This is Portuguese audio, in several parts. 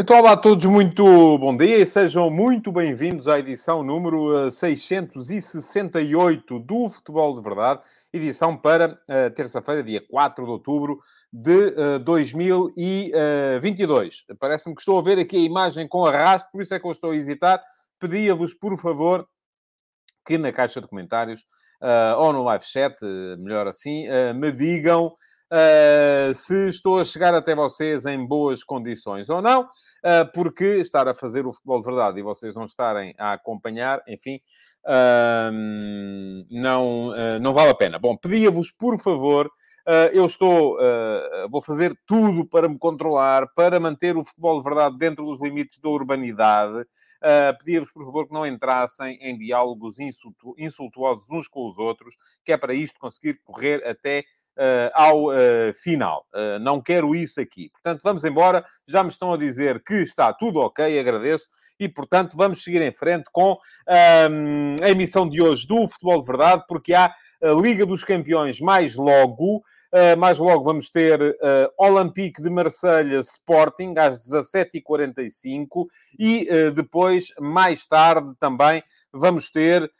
Então, olá a todos, muito bom dia e sejam muito bem-vindos à edição número 668 eh, do Futebol de Verdade, edição para uh, terça-feira, dia 4 de outubro de uh, 2022. Parece-me que estou a ver aqui a imagem com arrasto, por isso é que eu estou a hesitar. Pedia-vos, por favor, que na caixa de comentários uh, ou no live chat, melhor assim, me digam uh, se estou a chegar até vocês em boas condições ou não, uh, porque estar a fazer o futebol de verdade e vocês não estarem a acompanhar, enfim, uh, não, não vale a pena. Bom, pedia-vos, por favor, eu estou, vou fazer tudo para me controlar, para manter o futebol de verdade dentro dos limites da urbanidade. Pedia-vos, por favor, que não entrassem em diálogos insultuosos uns com os outros, que é para isto conseguir correr até ao uh, final. Uh, não quero isso aqui. Portanto, vamos embora. Já me estão a dizer que está tudo ok, agradeço. E, portanto, vamos seguir em frente com ehm, a emissão de hoje do Futebol de Verdade, porque há a Liga dos Campeões mais logo. Uh, mais logo vamos ter uh, Olympique de Marselha Sporting às 17h45 e uh, depois, mais tarde, também vamos ter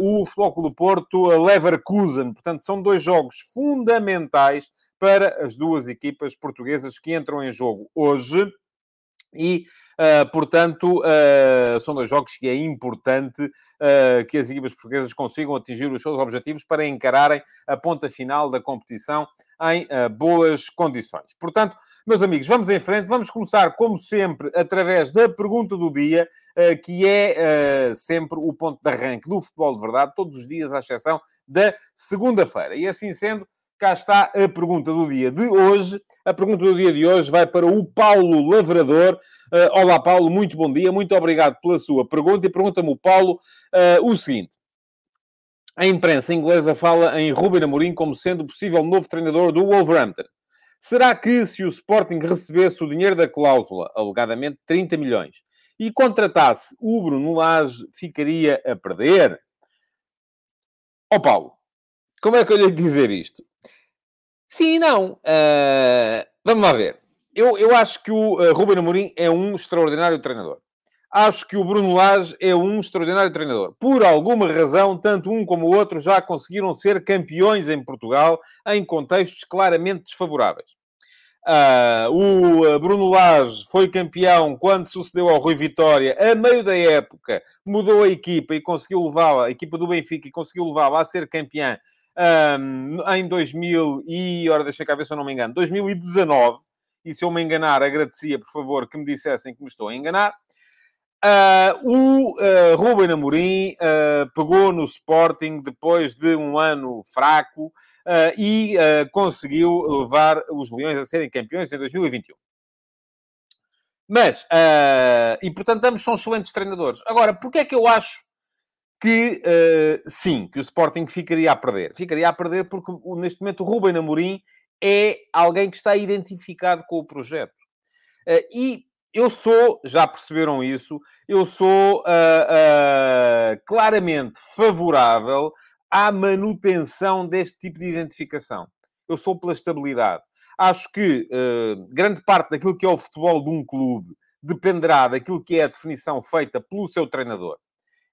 o Futebol do Porto, Leverkusen. Portanto, são dois jogos fundamentais para as duas equipas portuguesas que entram em jogo hoje. E, uh, portanto, uh, são dois jogos que é importante uh, que as equipas portuguesas consigam atingir os seus objetivos para encararem a ponta final da competição em boas condições. Portanto, meus amigos, vamos em frente. Vamos começar, como sempre, através da pergunta do dia, que é sempre o ponto de arranque do futebol de verdade, todos os dias, à exceção da segunda-feira. E assim sendo, cá está a pergunta do dia de hoje. A pergunta do dia de hoje vai para o Paulo Lavrador. Uh, olá, Paulo, muito bom dia, muito obrigado pela sua pergunta. E pergunta-me o Paulo uh, o seguinte. A imprensa inglesa fala em Ruben Amorim como sendo o possível novo treinador do Wolverhampton. Será que, se o Sporting recebesse o dinheiro da cláusula, alegadamente 30 milhões, e contratasse o Bruno Lage, ficaria a perder? Ó oh, Paulo, como é que eu lhe dizer isto? Sim e não. Uh, vamos lá ver. Eu, eu acho que o uh, Ruben Amorim é um extraordinário treinador. Acho que o Bruno Lage é um extraordinário treinador. Por alguma razão, tanto um como o outro já conseguiram ser campeões em Portugal em contextos claramente desfavoráveis. Uh, o Bruno Lage foi campeão quando sucedeu ao Rui Vitória, a meio da época, mudou a equipa e conseguiu levá-la, a equipa do Benfica, e conseguiu levá-la a ser campeã um, em 2000 e, ora, deixa cá ver se eu não me engano, 2019, e se eu me enganar, agradecia, por favor, que me dissessem que me estou a enganar. Uh, o uh, Ruben Amorim uh, pegou no Sporting depois de um ano fraco e conseguiu levar os Leões a serem campeões em 2021. Mas, e portanto, ambos são excelentes treinadores. Agora, porque é que eu acho que uh, sim, que o Sporting ficaria a perder. Ficaria a perder porque neste momento o Ruben Amorim é alguém que está identificado com o projeto. Uh, e eu sou, já perceberam isso, eu sou uh, claramente favorável à manutenção deste tipo de identificação. Eu sou pela estabilidade. Acho que grande parte daquilo que é o futebol de um clube dependerá daquilo que é a definição feita pelo seu treinador.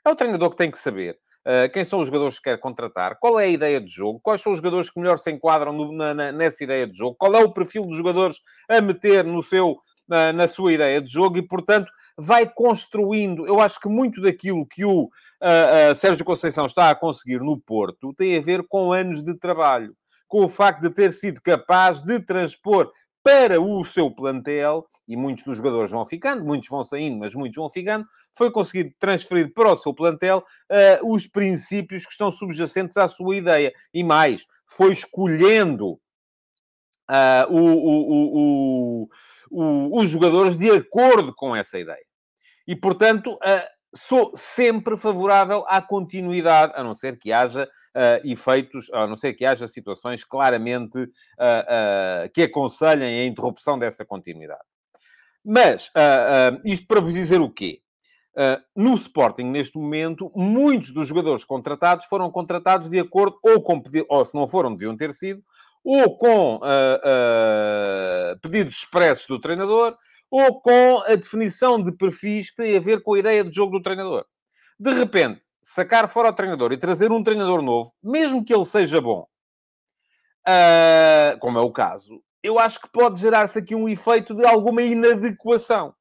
É o treinador que tem que saber uh, quem são os jogadores que quer contratar, qual é a ideia de jogo, quais são os jogadores que melhor se enquadram no, na, na, nessa ideia de jogo, qual é o perfil dos jogadores a meter no seu, na, na sua ideia de jogo e, portanto, vai construindo. Eu acho que muito daquilo que o uh, uh, Sérgio Conceição está a conseguir no Porto tem a ver com anos de trabalho com o facto de ter sido capaz de transpor para o seu plantel, e muitos dos jogadores vão ficando, muitos vão saindo, mas muitos vão ficando, foi conseguido transferir para o seu plantel uh, os princípios que estão subjacentes à sua ideia. E mais, foi escolhendo uh, o, o, o, os jogadores de acordo com essa ideia. E, portanto, uh, sou sempre favorável à continuidade, a não ser que haja uh, efeitos, a não ser que haja situações claramente uh, uh, que aconselhem a interrupção dessa continuidade. Mas, isto para vos dizer o quê? No Sporting, neste momento, muitos dos jogadores contratados foram contratados de acordo, ou com ou se não foram, deviam ter sido, ou com pedidos expressos do treinador, ou com a definição de perfis que têm a ver com a ideia de jogo do treinador. De repente, sacar fora o treinador e trazer um treinador novo, mesmo que ele seja bom, uh, como é o caso, eu acho que pode gerar-se aqui um efeito de alguma inadequação.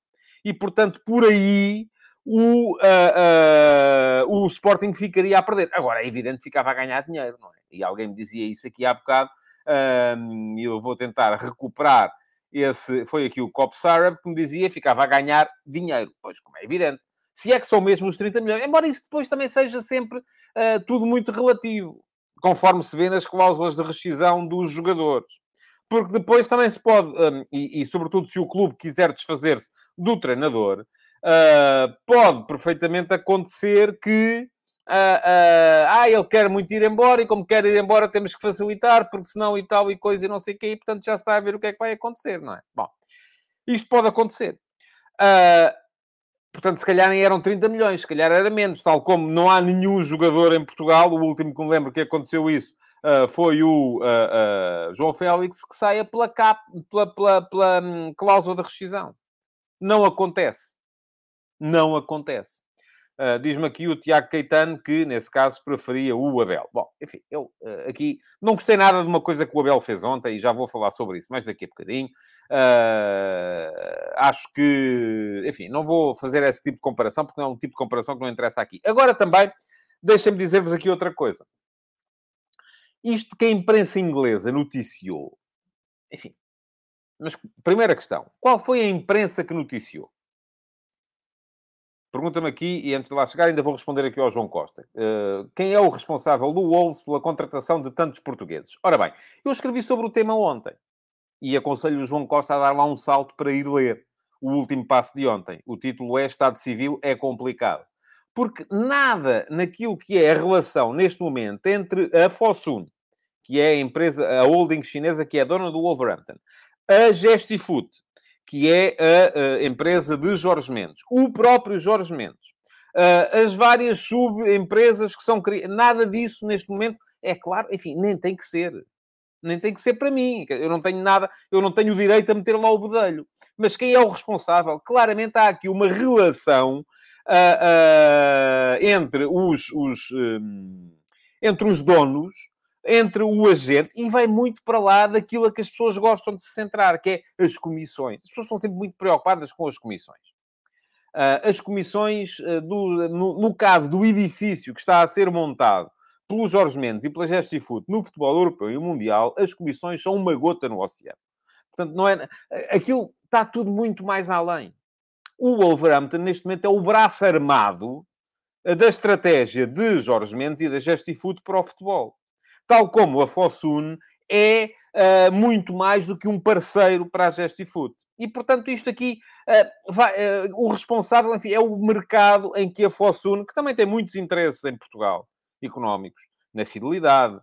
E, portanto, por aí o, uh, uh, o Sporting ficaria a perder. Agora, é evidente que ficava a ganhar dinheiro, não é? E alguém me dizia isso aqui há bocado, e eu vou tentar recuperar esse... Foi aqui o Cop Sarab que me dizia que ficava a ganhar dinheiro. Pois, como é evidente. Se é que são mesmo os 30 milhões. Embora isso depois também seja sempre uh, tudo muito relativo conforme se vê nas cláusulas de rescisão dos jogadores. Porque depois também se pode, um, e, e, sobretudo se o clube quiser desfazer-se do treinador, uh, pode perfeitamente acontecer que uh, uh, ah, ele quer muito ir embora e como quer ir embora temos que facilitar, porque senão e tal e coisa e não sei o quê, e portanto já está a ver o que é que vai acontecer, não é? Bom, isto pode acontecer. Uh, Portanto, se calhar nem eram 30 milhões, se calhar era menos, tal como não há nenhum jogador em Portugal, o último que me lembro que aconteceu isso uh, foi o uh, uh, João Félix, que saia pela, cap, pela, pela, pela um, cláusula de rescisão. Não acontece. Não acontece. Uh, Diz-me aqui o Tiago Caetano que, nesse caso, preferia o Abel. Bom, enfim, eu uh, aqui não gostei nada de uma coisa que o Abel fez ontem e já vou falar sobre isso mais daqui a bocadinho. Uh, acho que, enfim, não vou fazer esse tipo de comparação porque não é um tipo de comparação que não interessa aqui. Agora também, deixem-me dizer-vos aqui outra coisa. Isto que a imprensa inglesa noticiou, enfim, mas primeira questão: qual foi a imprensa que noticiou? Pergunta-me aqui, e antes de lá chegar, ainda vou responder aqui ao João Costa. Uh, quem é o responsável do Wolves pela contratação de tantos portugueses? Ora bem, eu escrevi sobre o tema ontem. E aconselho o João Costa a dar lá um salto para ir ler o último passo de ontem. O título é Estado Civil é complicado. Porque nada naquilo que é a relação, neste momento, entre a Fosun, que é a empresa, a holding chinesa que é dona do Wolverhampton, a Gestifoot, que é a, a empresa de Jorge Mendes, o próprio Jorge Mendes, uh, as várias subempresas que são criadas, nada disso neste momento, é claro, enfim, nem tem que ser. Nem tem que ser para mim. Eu não tenho nada, eu não tenho o direito a meter lá o bedelho. Mas quem é o responsável? Claramente há aqui uma relação uh, uh, entre os, os um, entre os donos entre o agente e vai muito para lá daquilo a que as pessoas gostam de se centrar, que é as comissões. As pessoas estão sempre muito preocupadas com as comissões. Uh, as comissões, uh, do, no, no, caso do edifício que está a ser montado pelo Jorge Mendes e pela Gestifoot no futebol europeu e mundial, as comissões são uma gota no oceano. Portanto, não é, aquilo está tudo muito mais além. O Wolverhampton, neste momento, é o braço armado da estratégia de Jorge Mendes e da Gestifoot para o futebol tal como a Fosun é uh, muito mais do que um parceiro para a Gestifood. E, portanto, isto aqui, uh, vai, uh, o responsável, enfim, é o mercado em que a Fosun, que também tem muitos interesses em Portugal, económicos, na Fidelidade,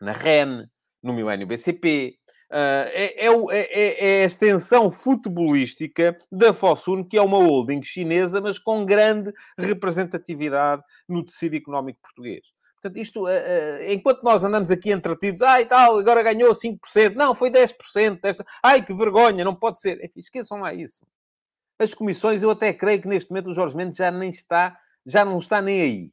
na REN, no Milênio BCP, Uh, é, é, é, é, a extensão futebolística da Fosun, que é uma holding chinesa, mas com grande representatividade no tecido económico português. Portanto, isto, uh, uh, enquanto nós andamos aqui entretidos, ai tal, agora ganhou 5%, não, foi 10%, desta... ai que vergonha, não pode ser. Enfim, esqueçam lá isso. As comissões, eu até creio que neste momento o Jorge Mendes já nem está, já não está nem aí.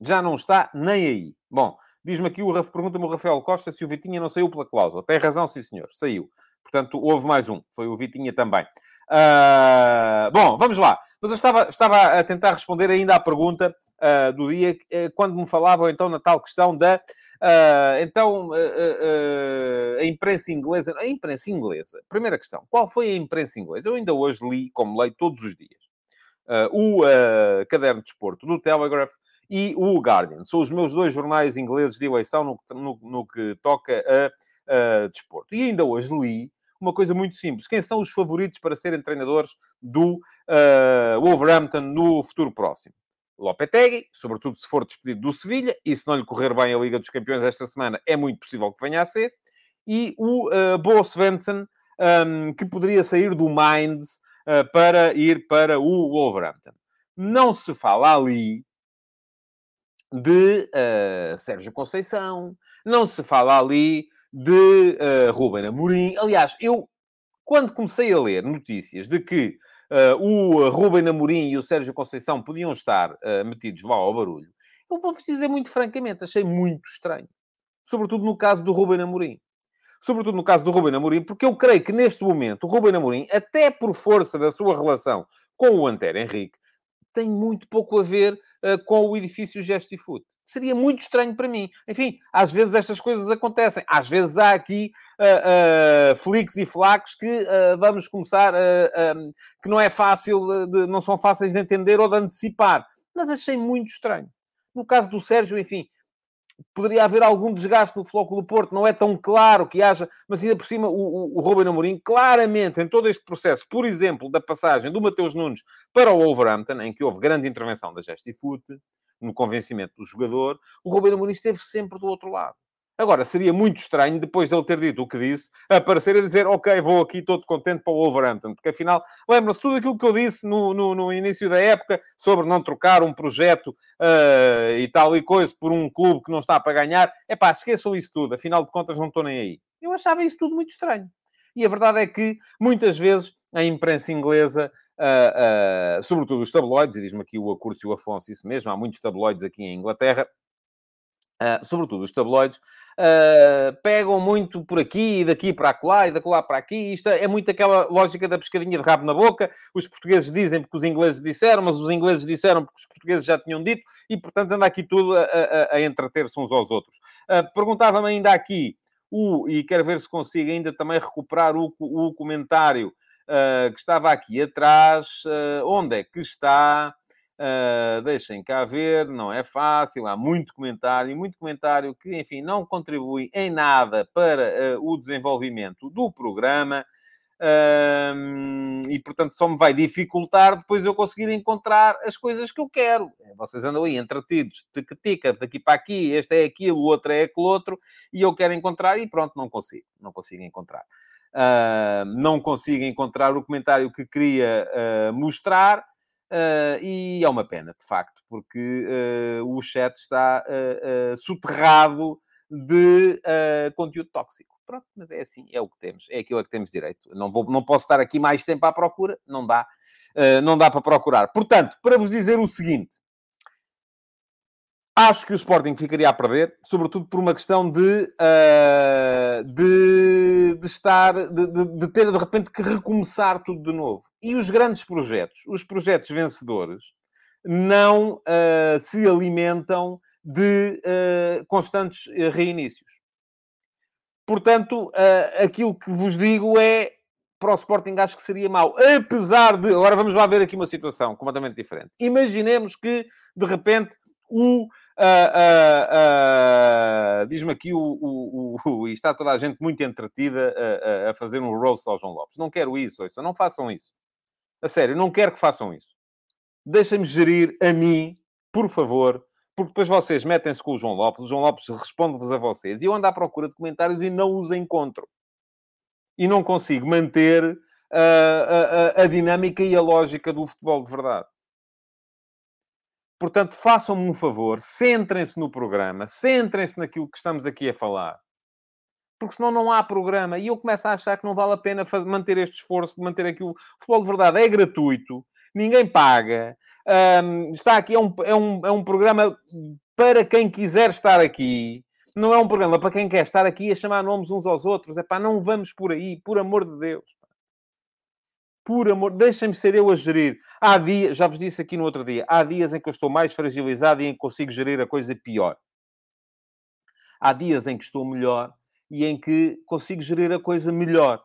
Já não está nem aí. Bom, diz-me aqui, o, pergunta-me o Rafael Costa se o Vitinha não saiu pela cláusula. Tem razão, sim senhor, saiu. Portanto, houve mais um, foi o Vitinha também. Uh, bom, vamos lá. Mas eu estava, estava a tentar responder ainda à pergunta uh, do dia, uh, quando me falavam então na tal questão da. Uh, então, a imprensa inglesa. A imprensa inglesa. Primeira questão. Qual foi a imprensa inglesa? Eu ainda hoje li, como leio todos os dias, o Caderno de Desporto do Telegraph e o Guardian. São os meus dois jornais ingleses de eleição no, no, no que toca a, a desporto. E ainda hoje li uma coisa muito simples. Quem são os favoritos para serem treinadores do uh, Wolverhampton no futuro próximo? Lopetegui, sobretudo se for despedido do Sevilha, e se não lhe correr bem a Liga dos Campeões esta semana, é muito possível que venha a ser. E o uh, Bo Svensson, um, que poderia sair do Mainz uh, para ir para o Wolverhampton. Não se fala ali de uh, Sérgio Conceição, não se fala ali de uh, Ruben Amorim. Aliás, eu, quando comecei a ler notícias de que uh, o Ruben Amorim e o Sérgio Conceição podiam estar uh, metidos lá ao barulho, eu vou-vos dizer muito francamente, achei muito estranho. Sobretudo no caso do Ruben Amorim. Sobretudo no caso do Ruben Amorim, porque eu creio que neste momento o Ruben Amorim, até por força da sua relação com o Anter Henrique, tem muito pouco a ver uh, com o edifício Gesto e Foot. Seria muito estranho para mim. Enfim, às vezes estas coisas acontecem. Às vezes há aqui uh, uh, flicks e flacos que vamos começar, um, que não é fácil, de, não são fáceis de entender ou de antecipar. Mas achei muito estranho. No caso do Sérgio, enfim, poderia haver algum desgaste no Flóculo do Porto, não é tão claro que haja, mas ainda por cima o, o, o Ruben Amorim, claramente, em todo este processo, por exemplo, da passagem do Mateus Nunes para o Wolverhampton, em que houve grande intervenção da Gestifute, no convencimento do jogador, o Ruben Amorim esteve sempre do outro lado. Agora, seria muito estranho, depois de ele ter dito o que disse, aparecer a dizer, ok, vou aqui todo contente para o Wolverhampton, porque afinal, lembram-se tudo aquilo que eu disse no, no, no, início da época sobre não trocar um projeto uh, e tal e coisa por um clube que não está para ganhar. É pá, esqueçam isso tudo, afinal de contas não estou nem aí. Eu achava isso tudo muito estranho. E a verdade é que, muitas vezes, a imprensa inglesa Uh, uh, sobretudo os tabloides, e diz-me aqui o Acúrcio Afonso isso mesmo, há muitos tabloides aqui em Inglaterra, Uh, sobretudo os tabloides, uh, pegam muito por aqui, e daqui para acolá, e daqui para aqui. Isto é muito aquela lógica da pescadinha de rabo na boca. Os portugueses dizem porque os ingleses disseram, mas os ingleses disseram porque os portugueses já tinham dito, e portanto anda aqui tudo a, a, a entreter-se uns aos outros. Uh, Perguntava-me ainda aqui, o, e quero ver se consigo ainda também recuperar o, o comentário que estava aqui atrás. onde é que está? Uh, deixem cá ver, não é fácil, há muito comentário, muito comentário que, enfim, não contribui em nada para uh, o desenvolvimento do programa uh, e, portanto, só me vai dificultar depois eu conseguir encontrar as coisas que eu quero. Vocês andam aí entretidos, tica-tica, daqui para aqui, este é aquilo, o outro é aquele outro, e eu quero encontrar e pronto, não consigo, não consigo encontrar. não consigo encontrar o comentário que queria mostrar. Uh, e é uma pena, de facto, porque uh, o chat está uh, soterrado de conteúdo tóxico. Pronto, mas é assim, é o que temos, é aquilo a que temos direito. Não, vou, não posso estar aqui mais tempo à procura, não dá, não dá para procurar. Portanto, para vos dizer o seguinte, Acho que o Sporting ficaria a perder, sobretudo por uma questão de, uh, de, de, estar, de, de, ter de repente que recomeçar tudo de novo. E os grandes projetos, os projetos vencedores, não uh, se alimentam de uh, constantes reinícios. Portanto, aquilo que vos digo é para o Sporting acho que seria mau. Apesar de. Agora vamos lá ver aqui uma situação completamente diferente. Imaginemos que, de repente, o Uh, uh, uh, Diz-me aqui o, o, o, E está toda a gente muito entretida a, a, fazer um roast ao João Lopes. Não quero isso, isso, não façam isso. A sério, não quero que façam isso. Deixem-me gerir a mim, por favor, porque depois vocês metem-se com o João Lopes, o João Lopes responde-vos a vocês, e eu ando à procura de comentários e não os encontro. E não consigo manter a, a, a dinâmica e a lógica do futebol de verdade. Portanto, façam-me um favor, centrem-se no programa, centrem-se naquilo que estamos aqui a falar. Porque senão não há programa. E eu começo a achar que não vale a pena fazer, manter este esforço de manter aqui o futebol de verdade. É gratuito, ninguém paga. Um, está aqui, é um, é, um, é um programa para quem quiser estar aqui. Não é um programa para quem quer estar aqui a chamar nomes uns aos outros. É pá, não vamos por aí, por amor de Deus por amor, deixem-me ser eu a gerir. Há dias, já vos disse aqui no outro dia, há dias em que eu estou mais fragilizado e em que consigo gerir a coisa pior. Há dias em que estou melhor e em que consigo gerir a coisa melhor.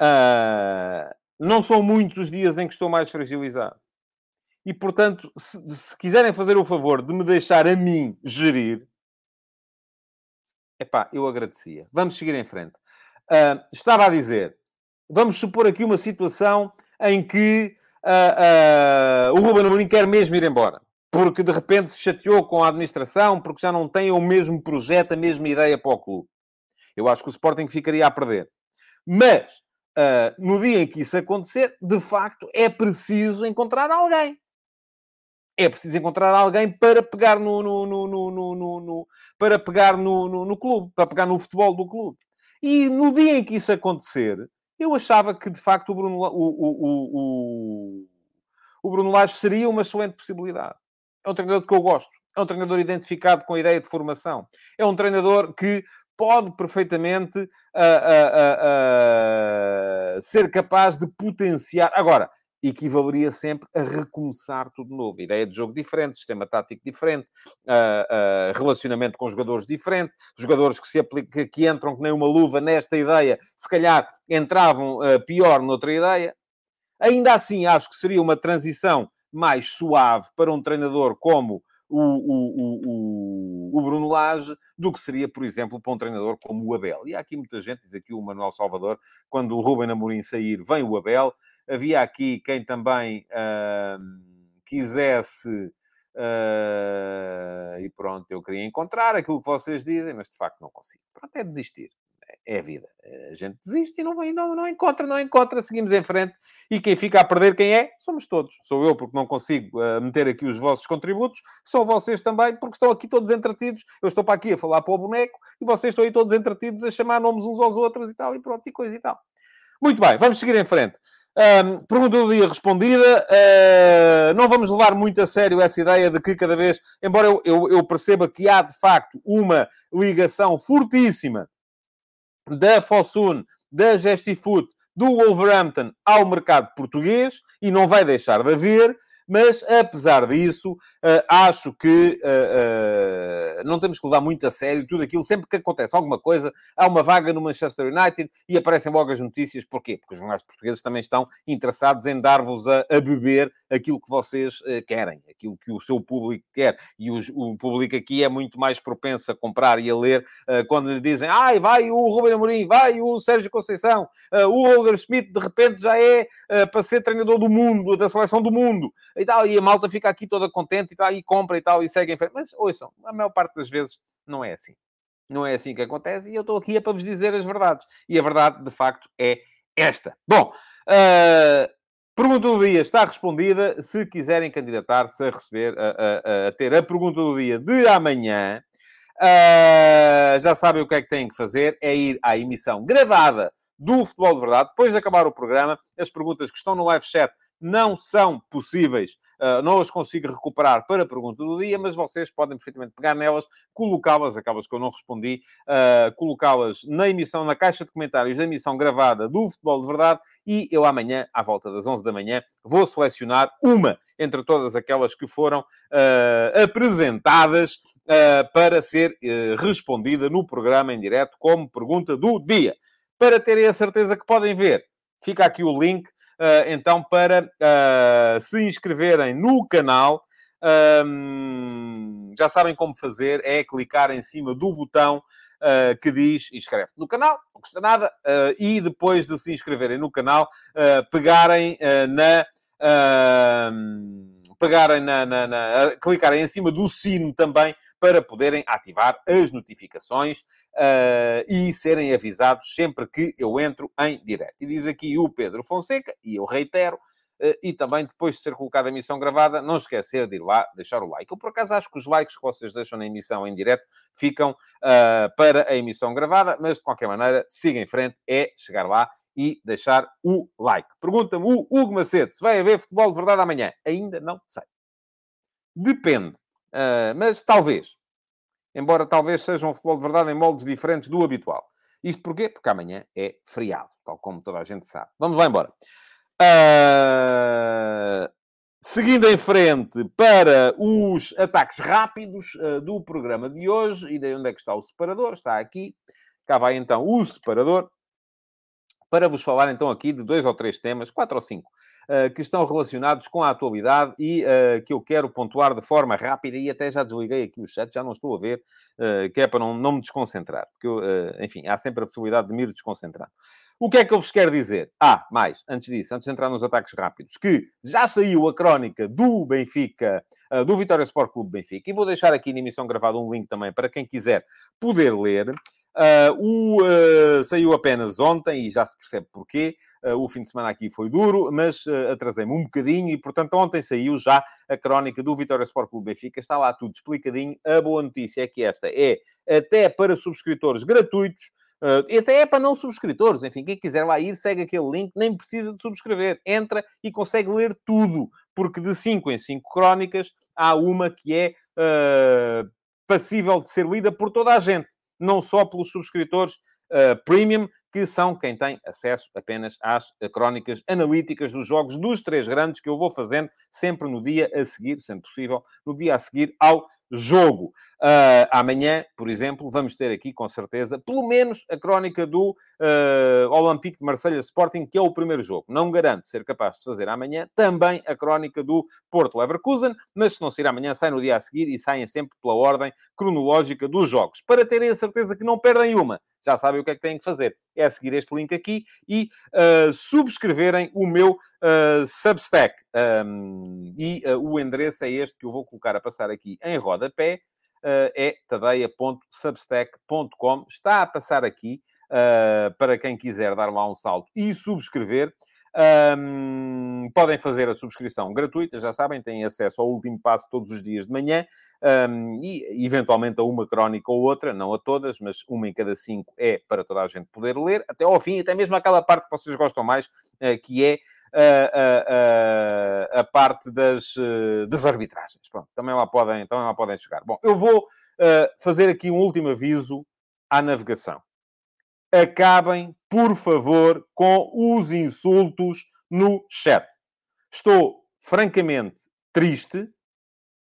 Uh, não são muitos os dias em que estou mais fragilizado. E, portanto, se, se quiserem fazer o favor de me deixar a mim gerir, epá, eu agradecia. Vamos seguir em frente. Uh, estava a dizer, vamos supor aqui uma situação em que uh, uh, o Ruben Amorim quer mesmo ir embora. Porque de repente se chateou com a administração, porque já não tem o mesmo projeto, a mesma ideia para o clube. Eu acho que o Sporting ficaria a perder. Mas uh, no dia em que isso acontecer, de facto, é preciso encontrar alguém. É preciso encontrar alguém para pegar no, no, no, no, para pegar no, clube, para pegar no futebol do clube. E no dia em que isso acontecer, eu achava que de facto o Bruno, o, o, o, o Bruno Lage seria uma excelente possibilidade. É um treinador que eu gosto. É um treinador identificado com a ideia de formação. É um treinador que pode perfeitamente uh, uh, uh, ser capaz de potenciar. Agora, equivaleria sempre a recomeçar tudo novo. Ideia de jogo diferente, sistema tático diferente, relacionamento com jogadores diferente, jogadores que, se aplica, que entram que nem uma luva nesta ideia, se calhar entravam pior noutra ideia. Ainda assim, acho que seria uma transição mais suave para um treinador como o, o, o, o, Bruno Lage do que seria, por exemplo, para um treinador como o Abel. E há aqui muita gente, diz aqui o Manuel Salvador, quando o Ruben Amorim sair, vem o Abel. Havia aqui quem também uh, quisesse... Uh, e pronto, eu queria encontrar aquilo que vocês dizem, mas de facto não consigo. Pronto, é desistir é a vida. A gente desiste e não, vem, não, não encontra, não encontra, seguimos em frente. E quem fica a perder, quem é? Somos todos. Sou eu, porque não consigo uh, meter aqui os vossos contributos. São vocês também, porque estão aqui todos entretidos. Eu estou para aqui a falar para o boneco e vocês estão aí todos entretidos a chamar nomes uns aos outros e tal, e pronto, e coisa e tal. Muito bem, vamos seguir em frente. Um, pergunta do dia respondida. Uh, não vamos levar muito a sério essa ideia de que cada vez, embora eu, eu, eu perceba que há de facto uma ligação fortíssima da Fosun, da Gestifoot, do Wolverhampton ao mercado português, e não vai deixar de haver, mas, apesar disso, uh, acho que uh, uh, não temos que levar muito a sério tudo aquilo. Sempre que acontece alguma coisa, há uma vaga no Manchester United e aparecem logo as notícias. Porquê? Porque os jornais portugueses também estão interessados em dar-vos a, a, beber aquilo que vocês querem, aquilo que o seu público quer. E os, o público aqui é muito mais propenso a comprar e a ler quando lhe dizem ai, vai o Ruben Amorim, vai o Sérgio Conceição, o Holger Schmidt de repente já é para ser treinador do mundo, da seleção do mundo e tal, e a malta fica aqui toda contente e tal, e compra e tal, e segue em frente. Mas, ouçam, a maior parte das vezes não é assim. Não é assim que acontece, e eu estou aqui é para vos dizer as verdades. E a verdade, de facto, é esta. Bom, uh, pergunta do dia está respondida. Se quiserem candidatar-se a receber, a, a, a, ter a pergunta do dia de amanhã, uh, já sabem o que é que têm que fazer, é ir à emissão gravada do Futebol de Verdade. Depois de acabar o programa, as perguntas que estão no live chat não são possíveis. Uh, não as consigo recuperar para a pergunta do dia, mas vocês podem perfeitamente pegar nelas, colocá-las, aquelas que eu não respondi, uh, colocá-las na emissão, na caixa de comentários da emissão gravada do Futebol de Verdade e eu amanhã, à volta das 11 da manhã, vou selecionar uma entre todas aquelas que foram uh, apresentadas para ser respondida no programa em direto como pergunta do dia. Para terem a certeza que podem ver, fica aqui o link então para uh, se inscreverem no canal. Um, já sabem como fazer, é clicar em cima do botão uh, que diz inscreve-te no canal, não custa nada, uh, e depois de se inscreverem no canal, uh, pegarem na. pegarem na, na, na, clicarem em cima do sino também para poderem ativar as notificações uh, e serem avisados sempre que eu entro em direto. E diz aqui o Pedro Fonseca, e eu reitero, uh, e também depois de ser colocada a emissão gravada, não esquecer de ir lá deixar o like. Eu, por acaso, acho que os likes que vocês deixam na emissão em direto ficam uh, para a emissão gravada, mas de qualquer maneira, siga em frente, é chegar lá e deixar o like. Pergunta-me o Hugo Macedo se vai haver futebol de verdade amanhã. Ainda não sei. Depende. Uh, mas talvez. Embora talvez seja um futebol de verdade em moldes diferentes do habitual. Isto porquê? Porque amanhã é feriado, tal como toda a gente sabe. Vamos lá embora. Uh, seguindo em frente para os ataques rápidos uh, do programa de hoje. E daí onde é que está o separador? Está aqui. Cá vai então o separador. Para vos falar então aqui de dois ou três temas, quatro ou cinco, que estão relacionados com a atualidade e uh, que eu quero pontuar de forma rápida e até já desliguei aqui o chat, já não estou a ver, uh, que é para não, não me desconcentrar, porque, eu, enfim, há sempre a possibilidade de me ir. O que é que eu vos quero dizer? Ah, mais, antes disso, antes de entrar nos ataques rápidos, que já saiu a crónica do Benfica, do Vitória Sport Clube Benfica, e vou deixar aqui na emissão gravada um link também para quem quiser poder ler. Uh, o, uh, saiu apenas ontem e já se percebe porquê. Uh, o fim de semana aqui foi duro, mas atrasei-me um bocadinho e, portanto, ontem saiu já a crónica do Vitória Sport Clube Benfica. Está lá tudo explicadinho. A boa notícia é que esta é até para subscritores gratuitos. Uh, e até é para não subscritores. Enfim, quem quiser lá ir, segue aquele link, nem precisa de subscrever. Entra e consegue ler tudo. Porque de 5 em 5 crónicas, há uma que é uh, passível de ser lida por toda a gente não só pelos subscritores uh, premium, que são quem tem acesso apenas às uh, crónicas analíticas dos jogos dos três grandes que eu vou fazendo sempre no dia a seguir, sendo possível, no dia a seguir ao jogo. Uh, amanhã, por exemplo, vamos ter aqui, com certeza, pelo menos a crónica do uh, Olympique de Marselha Sporting, que é o primeiro jogo. Não garanto ser capaz de fazer amanhã também a crónica do Porto Leverkusen, mas se não sair amanhã, sai no dia a seguir e saem sempre pela ordem cronológica dos jogos. Para terem a certeza que não perdem uma, já sabem o que é que têm que fazer. É seguir este link aqui e uh, subscreverem o meu uh, Substack. Um, e o endereço é este que eu vou colocar a passar aqui em rodapé. Uh, é tadeia.substack.com. Está a passar aqui para quem quiser dar lá um salto e subscrever. Um, podem fazer a subscrição gratuita, já sabem, têm acesso ao último passo todos os dias de manhã um, e, eventualmente, a uma crónica ou outra, não a todas, mas uma em cada cinco é para toda a gente poder ler, até ao fim, até mesmo aquela parte que vocês gostam mais, uh, que é a, parte das, eh, das arbitragens. Pronto, também lá, podem, também lá podem chegar. Bom, eu vou uh, fazer aqui um último aviso à navegação. Acabem, por favor, com os insultos no chat. Estou francamente triste,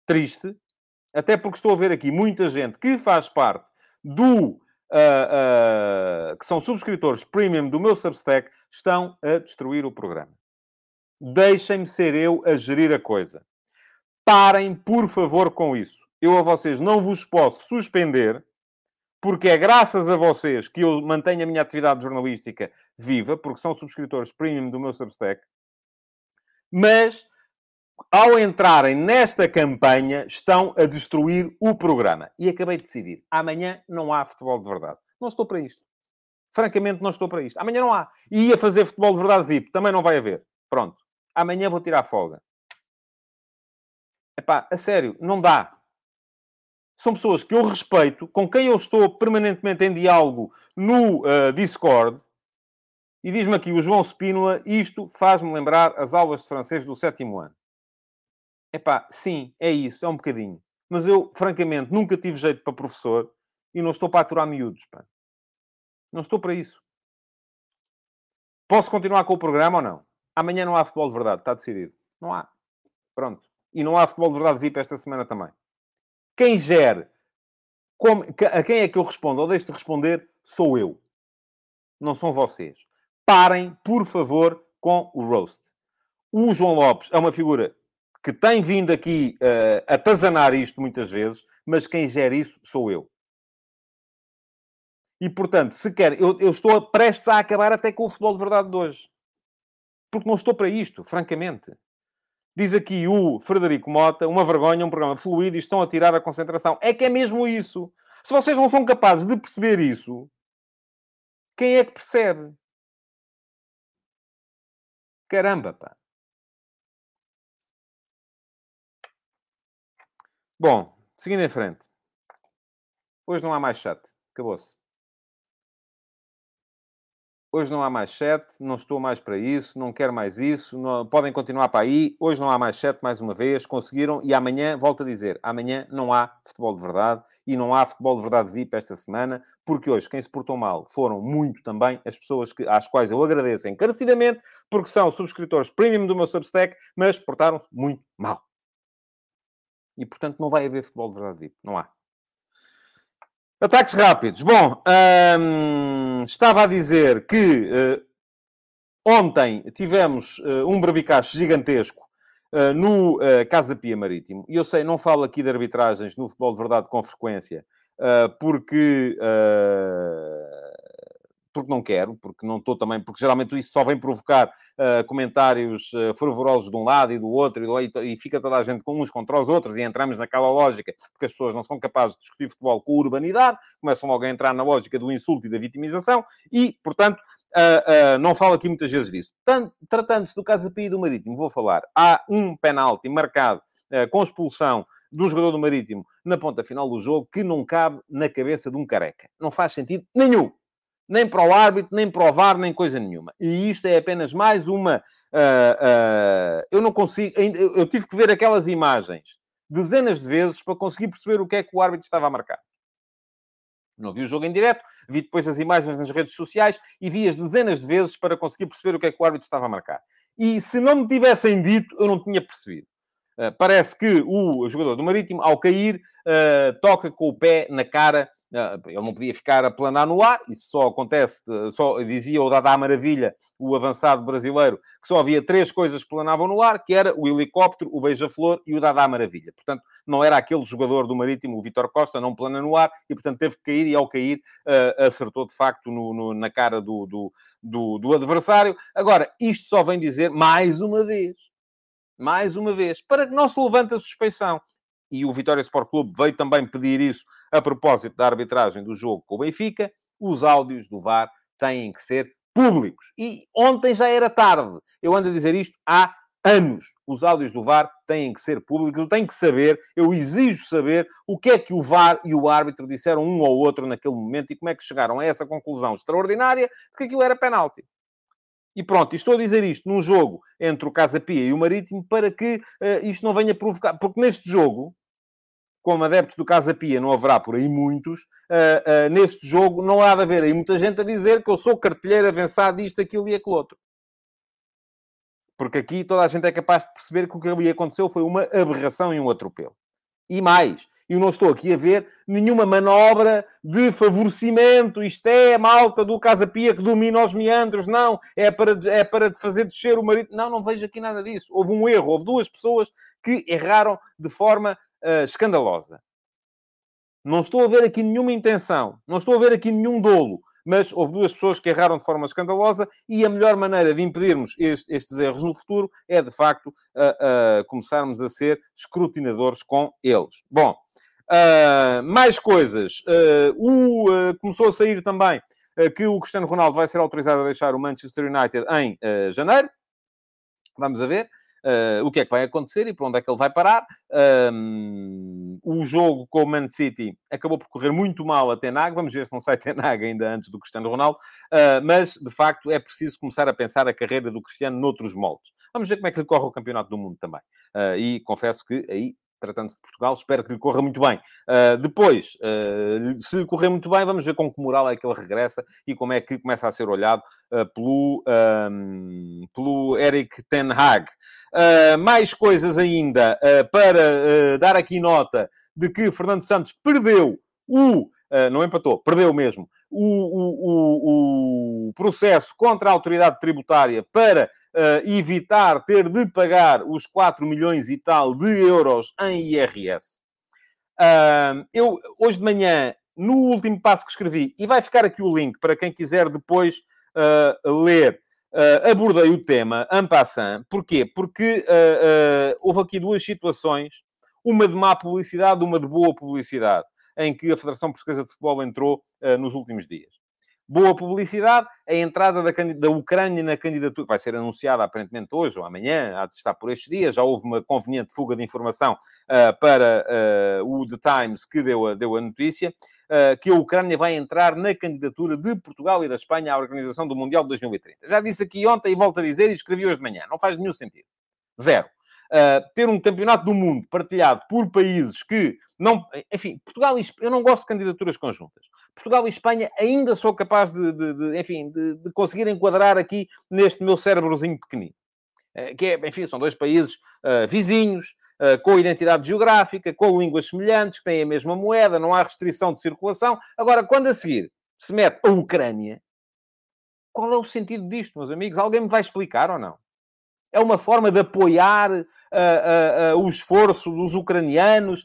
triste, até porque estou a ver aqui muita gente que faz parte do Uh, uh, que são subscritores premium do meu Substack, estão a destruir o programa. Deixem-me ser eu a gerir a coisa. Parem, por favor, com isso. Eu a vocês não vos posso suspender, porque é graças a vocês que eu mantenho a minha atividade jornalística viva, porque são subscritores premium do meu Substack. Mas, ao entrarem nesta campanha, estão a destruir o programa. E acabei de decidir. Amanhã não há futebol de verdade. Não estou para isto. Francamente, não estou para isto. Amanhã não há. E ia fazer futebol de verdade VIP. Também não vai haver. Pronto amanhã vou tirar folga. Epá, a sério, não dá. São pessoas que eu respeito, com quem eu estou permanentemente em diálogo no uh, Discord. E diz-me aqui o João Spínola, isto faz-me lembrar as aulas de francês do sétimo ano. Epá, sim, é isso, é um bocadinho. Mas eu, francamente, nunca tive jeito para professor e não estou para aturar miúdos, pá. Não estou para isso. Posso continuar com o programa ou não? Amanhã não há futebol de verdade, está decidido. Não há. Pronto. E não há futebol de verdade VIP esta semana também. Quem gere, como, a quem é que eu respondo ou deixo de responder, sou eu. Não são vocês. Parem, por favor, com o roast. O João Lopes é uma figura que tem vindo aqui uh, a tazanar isto muitas vezes, mas quem gera isso sou eu. E, portanto, se quer... Eu, eu estou prestes a acabar até com o futebol de verdade de hoje porque não estou para isto, francamente. Diz aqui o Frederico Mota, uma vergonha, um programa fluido e estão a tirar a concentração. É que é mesmo isso. Se vocês não são capazes de perceber isso, quem é que percebe? Caramba, pá. Bom, seguindo em frente. Hoje não há mais chat. Acabou-se. Hoje não há mais chat, não estou mais para isso, não quero mais isso, não, podem continuar para aí. Hoje não há mais chat, mais uma vez, conseguiram. E amanhã, volto a dizer, amanhã não há futebol de verdade e não há futebol de verdade VIP esta semana, porque hoje quem se portou mal foram muito também as pessoas que, às quais eu agradeço encarecidamente, porque são subscritores premium do meu Substack, mas portaram-se muito mal. E portanto não vai haver futebol de verdade VIP, não há. Ataques rápidos. Bom, hum, estava a dizer que uh, ontem tivemos uh, um barbicacho gigantesco uh, no Casa Pia Marítimo. E eu sei, não falo aqui de arbitragens no futebol de verdade com frequência, porque porque não quero, porque não estou também, porque geralmente isso só vem provocar uh, comentários uh, fervorosos de um lado e do outro, e, e, fica toda a gente com uns contra os outros, e entramos naquela lógica, porque as pessoas não são capazes de discutir futebol com urbanidade, começam logo a entrar na lógica do insulto e da vitimização, e, portanto, Uh, não falo aqui muitas vezes disso. Tratando-se do Casa Pia e do Marítimo, vou falar. Há um penalti marcado com expulsão do jogador do Marítimo na ponta final do jogo que não cabe na cabeça de um careca. Não faz sentido nenhum. Nem para o árbitro, nem para o VAR, nem coisa nenhuma. E isto é apenas mais uma... eu não consigo... Eu tive que ver aquelas imagens dezenas de vezes para conseguir perceber o que é que o árbitro estava a marcar. Não vi o jogo em direto, vi depois as imagens nas redes sociais e vi as dezenas de vezes para conseguir perceber o que é que o árbitro estava a marcar. E se não me tivessem dito, eu não tinha percebido. Uh, parece que o jogador do Marítimo, ao cair, uh, toca com o pé na cara ele não podia ficar a planar no ar, isso só acontece, só dizia o Dada Maravilha, o avançado brasileiro, que só havia três coisas que planavam no ar, que era o helicóptero, o beija-flor e o Dada Maravilha. Portanto, não era aquele jogador do Marítimo, o Vitor Costa, não plana no ar, e portanto teve que cair, e ao cair uh, acertou de facto no, no, na cara do, do, do, do adversário. Agora, isto só vem dizer, mais uma vez, mais uma vez, para que não se levante a suspeição e o Vitória Sport Clube veio também pedir isso a propósito da arbitragem do jogo com o Benfica, os áudios do VAR têm que ser públicos. E ontem já era tarde. Eu ando a dizer isto há anos. Os áudios do VAR têm que ser públicos. Eu tenho que saber, eu exijo saber o que é que o VAR e o árbitro disseram um ao outro naquele momento e como é que chegaram a essa conclusão extraordinária de que aquilo era penalti. E pronto, estou a dizer isto num jogo entre o Casa Pia e o Marítimo para que uh, isto não venha provocar. Porque neste jogo, como adeptos do Casa Pia não haverá por aí muitos, uh, uh, neste jogo não há de haver aí muita gente a dizer que eu sou cartilheiro avançado disto, aquilo e aquilo outro. Porque aqui toda a gente é capaz de perceber que o que ali aconteceu foi uma aberração e um atropelo. E mais, eu não estou aqui a ver nenhuma manobra de favorecimento. Isto é a malta do Casa Pia que domina os meandros. Não, é para, é para fazer descer o marido. Não, não vejo aqui nada disso. Houve um erro. Houve duas pessoas que erraram de forma uh, escandalosa. Não estou a ver aqui nenhuma intenção, não estou a ver aqui nenhum dolo, mas houve duas pessoas que erraram de forma escandalosa e a melhor maneira de impedirmos este, estes erros no futuro é, de facto, começarmos a ser escrutinadores com eles. Bom, uh, mais coisas. o, começou a sair também que o Cristiano Ronaldo vai ser autorizado a deixar o Manchester United em janeiro. Vamos a ver o que é que vai acontecer e para onde é que ele vai parar. Um, o jogo com o Man City acabou por correr muito mal a Tenag. Vamos ver se não sai Tenag ainda antes do Cristiano Ronaldo. Uh, mas, de facto, é preciso começar a pensar a carreira do Cristiano noutros moldes. Vamos ver como é que lhe corre o Campeonato do Mundo também. Uh, e confesso que aí tratando-se de Portugal, espero que lhe corra muito bem. Uh, depois, uh, se lhe correr muito bem, vamos ver com que moral é que ele regressa e como é que começa a ser olhado uh, pelo, um, pelo Eric Ten Hag. Uh, mais coisas ainda uh, para uh, dar aqui nota de que Fernando Santos perdeu o. não empatou, perdeu mesmo o, o, o, processo contra a autoridade tributária para evitar ter de pagar os 4 milhões e tal de euros em IRS. eu, hoje de manhã, no último passo que escrevi, e vai ficar aqui o link para quem quiser depois ler uh, abordei o tema en passant. Porquê? Porque uh, uh, houve aqui duas situações, uma de má publicidade, uma de boa publicidade, em que a Federação Portuguesa de Futebol entrou nos últimos dias. Boa publicidade, a entrada da, da, Ucrânia na candidatura vai ser anunciada aparentemente hoje ou amanhã, há de estar por estes dias. Já houve uma conveniente fuga de informação uh, para uh, o The Times que deu a, deu a notícia. Eh, que a Ucrânia vai entrar na candidatura de Portugal e da Espanha à organização do Mundial de 2030. Já disse aqui ontem e volto a dizer e escrevi hoje de manhã. Não faz nenhum sentido. Zero. Uh, ter um campeonato do mundo partilhado por países que não. Enfim, Portugal e eu não gosto de candidaturas conjuntas. Portugal e Espanha ainda sou capaz de, de, de enfim, de, de, conseguir enquadrar aqui neste meu cérebrozinho pequenino. Uh, que é, enfim, são dois países uh, vizinhos, eh, com identidade geográfica, com línguas semelhantes, que têm a mesma moeda, não há restrição de circulação. Agora, quando a seguir se mete a Ucrânia, qual é o sentido disto, meus amigos? Alguém me vai explicar ou não? É uma forma de apoiar uh, uh, uh, o esforço dos ucranianos?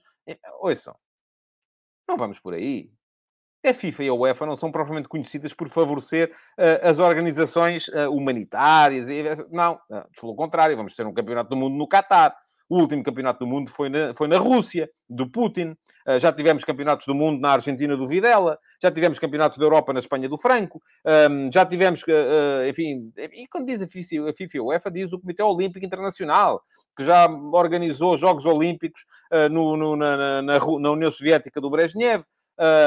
Ouçam, não vamos por aí. A FIFA e a UEFA não são propriamente conhecidas por favorecer as organizações humanitárias. Não, uh, pelo contrário, vamos ter um campeonato do mundo no Catar. O último campeonato do mundo foi na, foi na Rússia, do Putin. Uh, já tivemos campeonatos do mundo na Argentina do Videla. Já tivemos campeonatos da Europa na Espanha do Franco. Um, já tivemos, uh, enfim... E quando diz a FIFA, a FIFA a UEFA, diz o Comitê Olímpico Internacional, que já organizou Jogos Olímpicos uh, no, no, na, na, na, União Soviética do Brezhnev.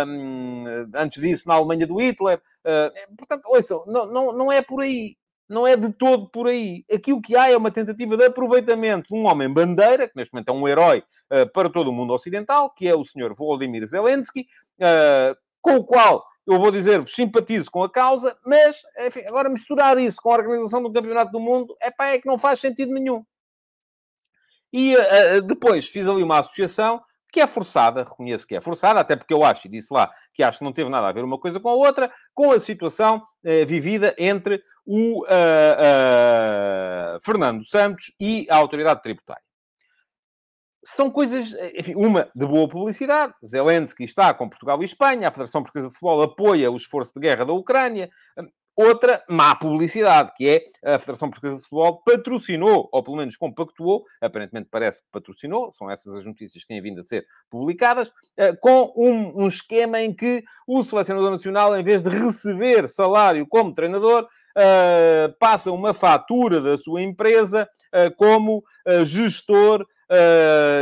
Um, antes disso, na Alemanha do Hitler. portanto, ouçam, não, não, não é por aí não é de todo por aí. Aqui o que há é uma tentativa de aproveitamento de um homem bandeira, que neste momento é um herói uh, para todo o mundo ocidental, que é o senhor Volodymyr Zelensky, uh, com o qual eu vou dizer-vos, simpatizo com a causa, mas enfim, agora misturar isso com a organização do Campeonato do Mundo, é pá, é que não faz sentido nenhum. E uh, depois fiz ali uma associação que é forçada, reconheço que é forçada, até porque eu acho, e disse lá, que acho que não teve nada a ver uma coisa com a outra, com a situação uh, vivida entre o uh, uh, Fernando Santos e a autoridade tributária. São coisas, enfim, uma de boa publicidade. Zelensky está com Portugal e Espanha, a Federação Portuguesa de Futebol apoia o esforço de guerra da Ucrânia. Outra má publicidade, que é a Federação Portuguesa de Futebol patrocinou, ou pelo menos compactuou, aparentemente parece que patrocinou, são essas as notícias que têm vindo a ser publicadas, eh, com um, um esquema em que o selecionador nacional, em vez de receber salário como treinador, Uh, passa uma fatura da sua empresa uh, como uh, gestor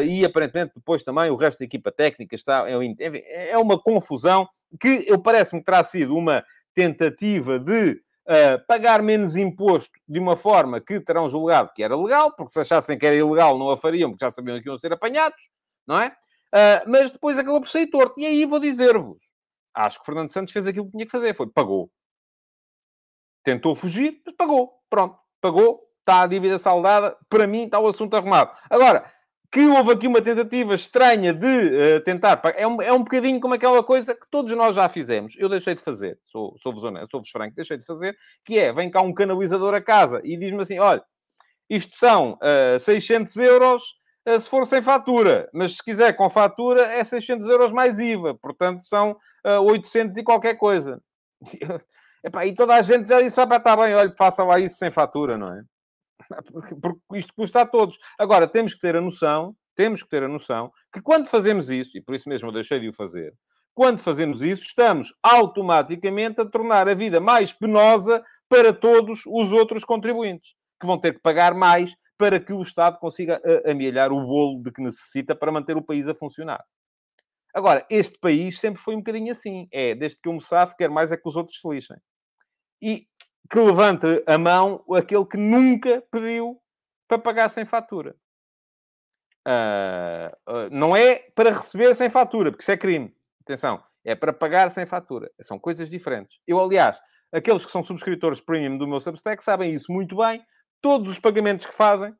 e aparentemente depois também o resto da equipa técnica está. É, é uma confusão que eu parece-me terá sido uma tentativa de uh, pagar menos imposto de uma forma que terão julgado que era legal, porque se achassem que era ilegal não a fariam, porque já sabiam que iam ser apanhados, não é? Uh, mas depois acabou por sair torto. E aí vou dizer-vos, acho que Fernando Santos fez aquilo que tinha que fazer, foi pagou. Tentou fugir, mas pagou. Pronto, pagou, está a dívida saldada, para mim está o assunto arrumado. Agora, que houve aqui uma tentativa estranha de uh, tentar. É um, é um bocadinho como aquela coisa que todos nós já fizemos. Eu deixei de fazer, sou-vos sou sou-vos franco, deixei de fazer, que é, vem cá um canalizador a casa e diz-me assim, olha, isto são uh, eh, 600 euros uh, se for sem fatura, mas se quiser com fatura é 600 euros mais IVA, portanto são uh, 800 e qualquer coisa. Epá, e toda a gente já disse, vai para estar bem, olha, faça lá isso sem fatura, não é? porque isto custa a todos. Agora, temos que ter a noção, temos que ter a noção que quando fazemos isso, e por isso mesmo eu deixei de o fazer, quando fazemos isso, estamos automaticamente a tornar a vida mais penosa para todos os outros contribuintes, que vão ter que pagar mais para que o Estado consiga eh, amealhar o bolo de que necessita para manter o país a funcionar. Agora, este país sempre foi um bocadinho assim. É, desde que eu me safo, quer mais é que os outros se lixem. E que levante a mão aquele que nunca pediu para pagar sem fatura. Uh, não é para receber sem fatura, porque isso é crime. Atenção, é para pagar sem fatura. São coisas diferentes. Eu, aliás, aqueles que são subscritores premium do meu Substack sabem isso muito bem. Todos os pagamentos que fazem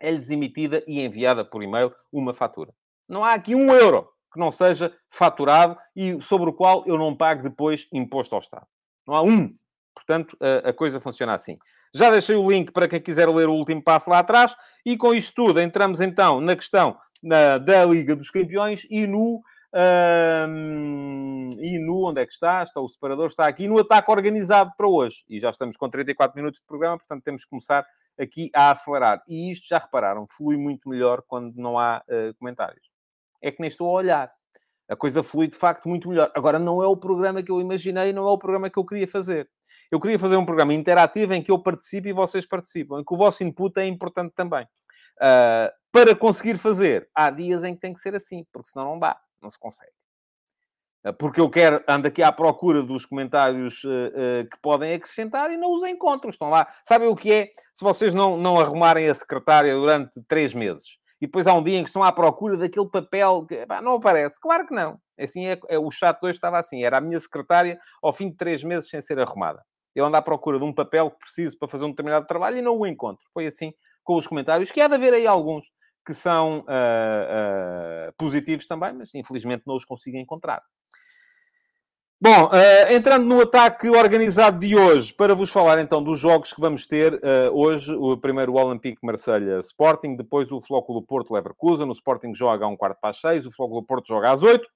é-lhes emitida e enviada por e-mail uma fatura. Não há aqui um euro que não seja faturado e sobre o qual eu não pague depois imposto ao Estado. Não há um Portanto, a, a, coisa funciona assim. Já deixei o link para quem quiser ler o último passo lá atrás. E com isto tudo, entramos então na questão na, da Liga dos Campeões e no... e no... Onde é que está? Está o separador, está aqui no ataque organizado para hoje. E já estamos com 34 minutos de programa, portanto temos que começar aqui a acelerar. E isto, já repararam, flui muito melhor quando não há uh, comentários. É que nem estou a olhar a coisa flui de facto muito melhor. Agora, não é o programa que eu imaginei, não é o programa que eu queria fazer. Eu queria fazer um programa interativo em que eu participe e vocês participam, em que o vosso input é importante também. Uh, para conseguir fazer, há dias em que tem que ser assim, porque senão não dá, não se consegue. Uh, porque eu quero, ando aqui à procura dos comentários uh, que podem acrescentar e não os encontro. Estão lá. Sabem o que é? Se vocês não, não arrumarem a secretária durante três meses e depois há um dia em que estão à procura daquele papel que pá, não aparece. Claro que não. Assim é, é, o chat hoje estava assim. Era a minha secretária ao fim de três meses sem ser arrumada. Eu ando à procura de um papel que preciso para fazer um determinado trabalho e não o encontro. Foi assim com os comentários, que há de haver aí alguns que são uh, uh, positivos também, mas infelizmente não os consigo encontrar. Bom, uh, entrando no ataque organizado de hoje, para vos falar então dos jogos que vamos ter uh, hoje, o primeiro o Olympique Marselha Sporting, depois o Flóculo Porto Leverkusen, o Sporting joga a um quarto para as seis, o Flóculo Porto joga às oito,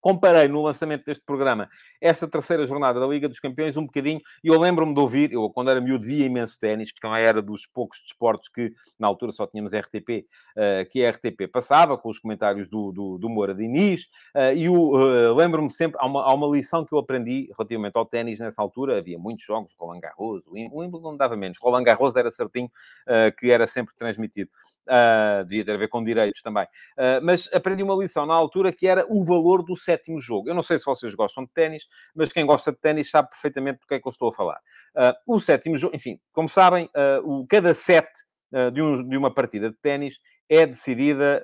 comparei no lançamento deste programa esta terceira jornada da Liga dos Campeões um bocadinho, e eu lembro-me de ouvir, eu quando era miúdo via imenso ténis, porque também era dos poucos desportos que na altura só tínhamos RTP, uh, que a RTP passava, com os comentários do, do, do Moura Diniz, uh, e uh, lembro-me sempre, há uma, há uma lição que eu aprendi relativamente ao ténis nessa altura, havia muitos jogos, Roland Garros, o Wimbledon dava menos, Roland Garros era certinho, que era sempre transmitido. Devia ter a ver com direitos também. Mas aprendi uma lição na altura que era o valor do sétimo jogo. Eu não sei se vocês gostam de ténis, mas quem gosta de ténis sabe perfeitamente do que é que eu estou a falar. Uh, o sétimo jogo, enfim, como sabem, o, cada set de, um, de, uma partida de ténis é decidida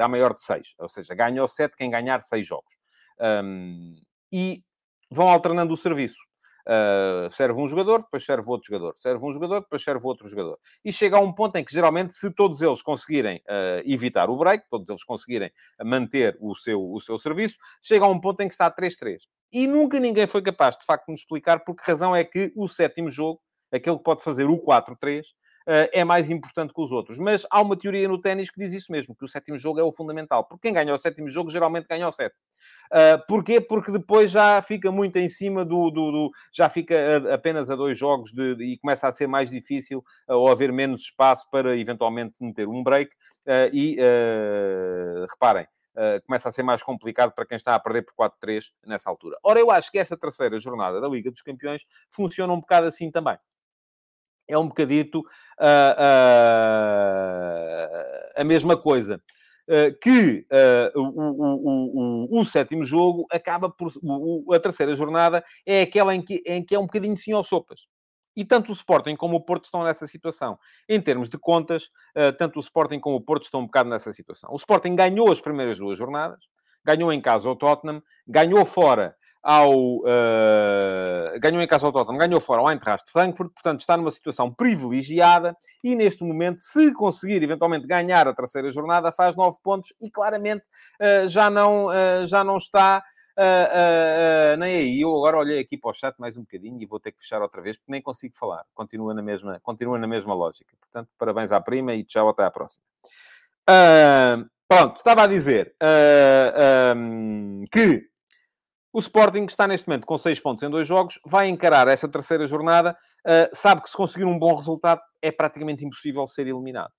à maior de seis. Ou seja, ganha o set quem ganhar seis jogos. Um, e vão alternando o serviço. Uh, serve um jogador, depois serve outro jogador, serve um jogador, depois serve outro jogador. E chega a um ponto em que, geralmente, se todos eles conseguirem uh, evitar o break, todos eles conseguirem manter o seu, o seu serviço, chega a um ponto em que está 3-3. E nunca ninguém foi capaz, de facto, de me explicar por que razão é que o sétimo jogo, aquele que pode fazer o 4-3, uh, ah, é mais importante que os outros. Mas há uma teoria no ténis que diz isso mesmo, que o sétimo jogo é o fundamental. Porque quem ganha o sétimo jogo, geralmente ganha o sétimo. Uh, porquê? Porque depois já fica muito em cima do. do, do já fica a, apenas a dois jogos de, de, e começa a ser mais difícil uh, ou haver menos espaço para eventualmente meter um break. Uh, e reparem. Uh, começa a ser mais complicado para quem está a perder por 4-3 nessa altura. Ora, eu acho que esta terceira jornada da Liga dos Campeões funciona um bocado assim também. É um bocadito uh, uh, a mesma coisa. Eh, que uh, o, o, o, o, sétimo jogo acaba por. a terceira jornada é aquela em que, em que é um bocadinho sim ao sopas. E tanto o Sporting como o Porto estão nessa situação. Em termos de contas, uh, tanto o Sporting como o Porto estão um bocado nessa situação. O Sporting ganhou as primeiras duas jornadas, ganhou em casa o Tottenham, ganhou fora ao. Uh, ganhou em casa ao Tottenham, ganhou fora ao Eintracht Frankfurt, portanto está numa situação privilegiada e neste momento, se conseguir eventualmente ganhar a terceira jornada, faz nove pontos e claramente uh, já, não, uh, já não está. nem aí, eu agora olhei aqui para o chat mais um bocadinho e vou ter que fechar outra vez porque nem consigo falar. Continua na mesma, continua na mesma lógica. Portanto, parabéns à prima e tchau, até à próxima. pronto, estava a dizer um, que o Sporting, que está neste momento com 6 pontos em dois jogos, vai encarar essa terceira jornada. Uh, sabe que se conseguir um bom resultado, é praticamente impossível ser eliminado.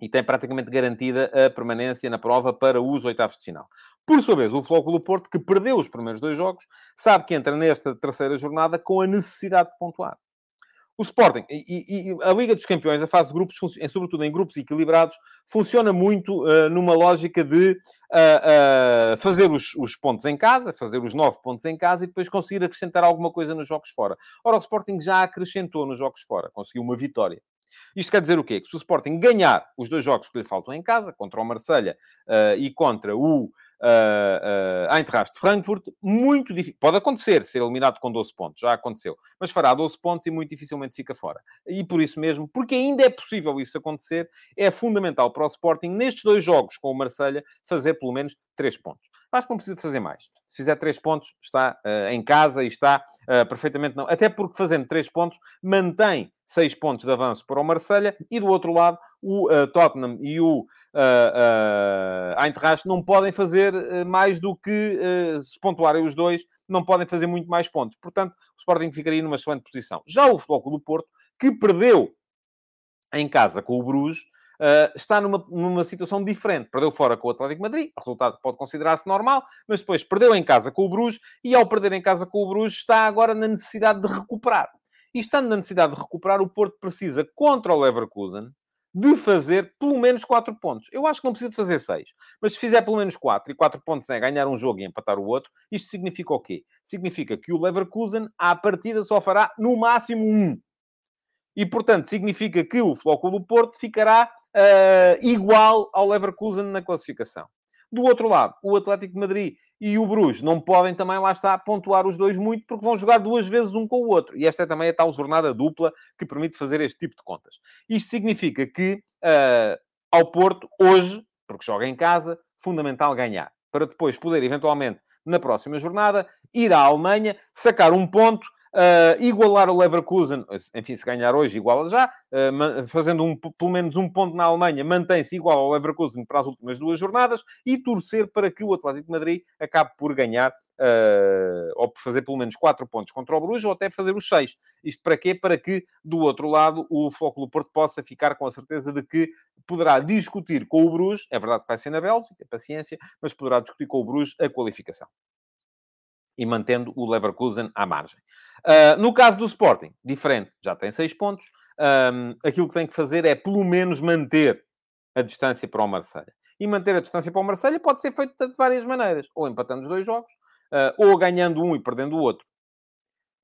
E tem praticamente garantida a permanência na prova para os oitavos de final. Por sua vez, o Flóculo Porto, que perdeu os primeiros dois jogos, sabe que entra nesta terceira jornada com a necessidade de pontuar. O Sporting e, e, a Liga dos Campeões, a fase de grupos, sobretudo em grupos equilibrados, funciona muito uh, numa lógica de uh, uh, fazer os, os, pontos em casa, fazer os nove pontos em casa e depois conseguir acrescentar alguma coisa nos jogos fora. Ora, o Sporting já acrescentou nos jogos fora, conseguiu uma vitória. Isto quer dizer o quê? Que se o Sporting ganhar os dois jogos que lhe faltam em casa, contra o Marselha e contra o uh, uh, Eintracht Frankfurt, muito difícil. Pode acontecer ser eliminado com 12 pontos, já aconteceu, mas fará 12 pontos e muito dificilmente fica fora. E por isso mesmo, porque ainda é possível isso acontecer, é fundamental para o Sporting, nestes dois jogos com o Marselha fazer pelo menos 3 pontos. Acho que não precisa de fazer mais. Se fizer 3 pontos, está uh, em casa e está uh, perfeitamente não. Até porque fazendo 3 pontos, mantém 6 pontos de avanço para o Marselha e do outro lado, o uh, Tottenham e o uh, uh, Eintracht não podem fazer uh, mais do que, se pontuarem os dois, não podem fazer muito mais pontos. Portanto, o Sporting ficaria numa excelente posição. Já o Futebol do Porto, que perdeu em casa com o Bruges, Uh, está numa, numa situação diferente. Perdeu fora com o Atlético Madrid, resultado pode considerar-se normal, mas depois perdeu em casa com o Bruges e, ao perder em casa com o Bruges, está agora na necessidade de recuperar. E estando na necessidade de recuperar, o Porto precisa, contra o Leverkusen, de fazer pelo menos 4 pontos. Eu acho que não precisa de fazer 6. Mas se fizer pelo menos 4, e 4 pontos é ganhar um jogo e empatar o outro, isto significa o quê? Significa que o Leverkusen, à partida, só fará no máximo 1. E, portanto, significa que o Flóculo do Porto ficará uh, igual ao Leverkusen na classificação. Do outro lado, o Atlético de Madrid e o Bruges não podem também, lá está, pontuar os dois muito, porque vão jogar duas vezes um com o outro. E esta é também a tal jornada dupla que permite fazer este tipo de contas. Isto significa que, uh, ao Porto, hoje, porque joga em casa, fundamental ganhar. Para depois poder, eventualmente, na próxima jornada, ir à Alemanha, sacar um ponto Uh, igualar o Leverkusen, enfim, se ganhar hoje, iguala já, uh, fazendo um, pelo menos um ponto na Alemanha, mantém-se igual ao Leverkusen para as últimas duas jornadas e torcer para que o Atlético de Madrid acabe por ganhar uh, ou por fazer pelo menos quatro pontos contra o Bruges ou até fazer os seis. Isto para quê? Para que, do outro lado, o Flóculo Porto possa ficar com a certeza de que poderá discutir com o Bruges, é verdade que vai ser na Bélgica, paciência, mas poderá discutir com o Bruges a qualificação. E mantendo o Leverkusen à margem. Uh, no caso do Sporting, diferente, já tem seis pontos. Um, aquilo que tem que fazer é, pelo menos, manter a distância para o Marseille. E manter a distância para o Marseille pode ser feito de várias maneiras. Ou empatando os dois jogos, uh, ou ganhando um e perdendo o outro.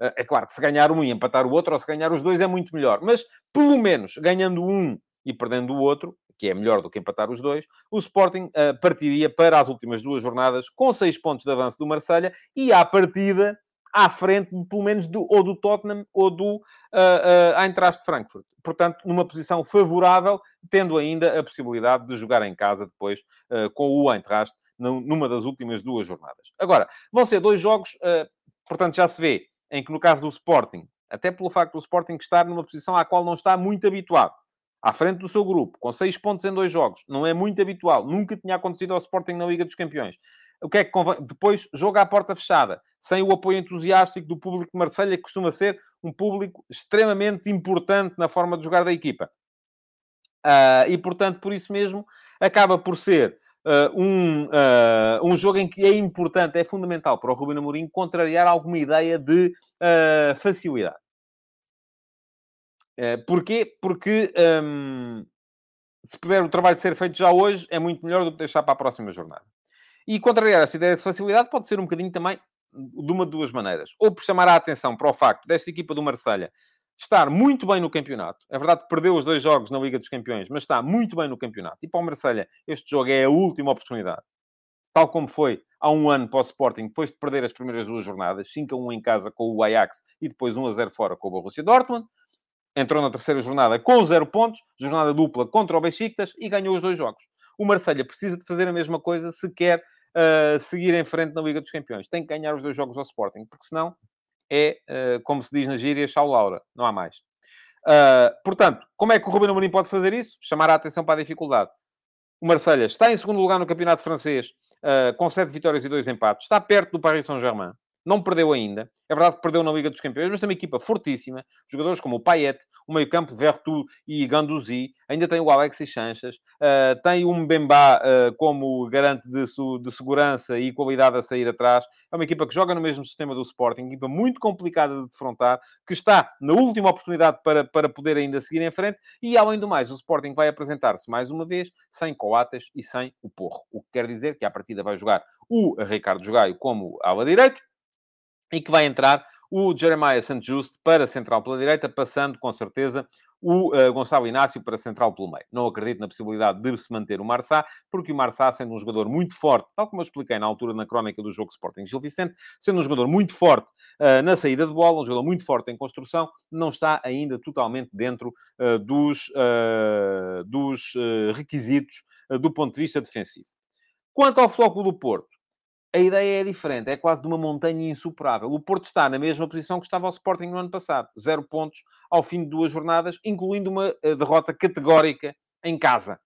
Uh, é claro que se ganhar um e empatar o outro, ou se ganhar os dois, é muito melhor. Mas, pelo menos, ganhando um e perdendo o outro, que é melhor do que empatar os dois, o Sporting uh, partiria para as últimas duas jornadas com seis pontos de avanço do Marselha e, à partida, à frente, pelo menos, do, ou do Tottenham ou do uh, uh, Eintracht Frankfurt. Portanto, numa posição favorável, tendo ainda a possibilidade de jogar em casa depois uh, com o Eintracht numa das últimas duas jornadas. Agora, vão ser dois jogos, uh, portanto, já se vê, em que no caso do Sporting, até pelo facto do Sporting estar numa posição à qual não está muito habituado, à frente do seu grupo, com seis pontos em dois jogos, não é muito habitual, nunca tinha acontecido ao Sporting na Liga dos Campeões. O que é que convém? Depois, jogo à porta fechada, sem o apoio entusiástico do público de Marselha, que costuma ser um público extremamente importante na forma de jogar da equipa. Uh, e, portanto, por isso mesmo, acaba por ser uh, um, uh, um jogo em que é importante, é fundamental para o Ruben Amorim contrariar alguma ideia de facilidade. Porquê? Porque um, se puder o trabalho ser feito já hoje, é muito melhor do que deixar para a próxima jornada. E contrariar esta ideia de facilidade pode ser um bocadinho também de uma de duas maneiras. Ou por chamar a atenção para o facto desta equipa do Marselha estar muito bem no campeonato. É verdade que perdeu os dois jogos na Liga dos Campeões, mas está muito bem no campeonato. E para o Marselha, este jogo é a última oportunidade. Tal como foi há um ano para o Sporting, depois de perder as primeiras duas jornadas, 5 a 1 em casa com o Ajax e depois 1 a 0 fora com o Borussia Dortmund. Entrou na terceira jornada com 0 pontos, jornada dupla contra o Besiktas e ganhou os dois jogos. O Marselha precisa de fazer a mesma coisa se quer uh, seguir em frente na Liga dos Campeões. Tem que ganhar os dois jogos ao Sporting, porque senão é, uh, como se diz na gíria, chau Laura. Não há mais. Uh, portanto, como é que o Ruben Amorim pode fazer isso? Chamar a atenção para a dificuldade. O Marselha está em segundo lugar no campeonato francês, com sete vitórias e dois empates. Está perto do Paris Saint-Germain não perdeu ainda. É verdade que perdeu na Liga dos Campeões, mas tem uma equipa fortíssima. Jogadores como o Payet, o meio-campo Vertu e Ganduzi. Ainda tem o Alexis Sanches. Uh, tem o Mbemba uh, como garante de, de, segurança e qualidade a sair atrás. É uma equipa que joga no mesmo sistema do Sporting. Uma equipa muito complicada de defrontar, que está na última oportunidade para, para poder ainda seguir em frente. E, além do mais, o Sporting vai apresentar-se mais uma vez sem Coates e sem o Porro. O que quer dizer que, à partida, vai jogar o Ricardo Jogaio como ala direito e que vai entrar o Jeremiah St. Just para central pela direita, passando com certeza o uh, Gonçalo Inácio para central pelo meio. Não acredito na possibilidade de se manter o Marçá, porque o Marçá, sendo um jogador muito forte, tal como eu expliquei na altura na crónica do jogo Sporting Gil Vicente, sendo um jogador muito forte uh, na saída de bola, um jogador muito forte em construção, não está ainda totalmente dentro uh, dos, dos requisitos do ponto de vista defensivo. Quanto ao Flóculo do Porto, a ideia é diferente, é quase de uma montanha insuperável. O Porto está na mesma posição que estava o Sporting no ano passado, zero pontos ao fim de duas jornadas, incluindo uma eh, derrota categórica em casa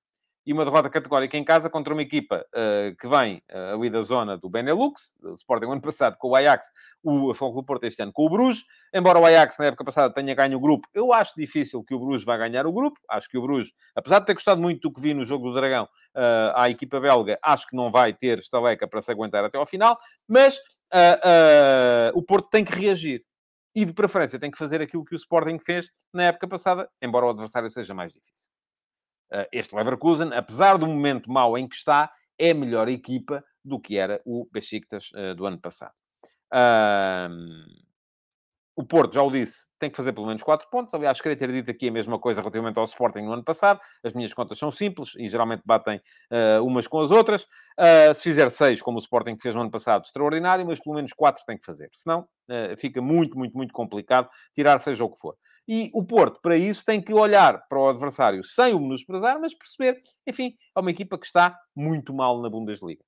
e uma derrota categórica em casa contra uma equipa uh, que vem uh, ali da zona do Benelux, o Sporting ano passado com o Ajax, o Foco do Porto este ano com o Bruges. Embora o Ajax na época passada tenha ganho o grupo, eu acho difícil que o Bruges vá ganhar o grupo. Acho que o Bruges, apesar de ter gostado muito do que vi no jogo do Dragão uh, à equipa belga, acho que não vai ter estaleca para se aguentar até ao final. Mas o Porto tem que reagir. E de preferência tem que fazer aquilo que o Sporting fez na época passada, embora o adversário seja mais difícil. Eh, este Leverkusen, apesar do momento mau em que está, é melhor equipa do que era o Besiktas uh, do ano passado. o Porto, já o disse, tem que fazer pelo menos 4 pontos. Aliás, queria ter dito aqui a mesma coisa relativamente ao Sporting no ano passado. As minhas contas são simples e geralmente batem uh, umas com as outras. Uh, se fizer 6, como o Sporting fez no ano passado, extraordinário, mas pelo menos 4 tem que fazer. Senão, uh, fica muito, muito, muito complicado tirar seja o que for. E o Porto, para isso, tem que olhar para o adversário sem o menosprezar, mas perceber, enfim, é uma equipa que está muito mal na Bundesliga.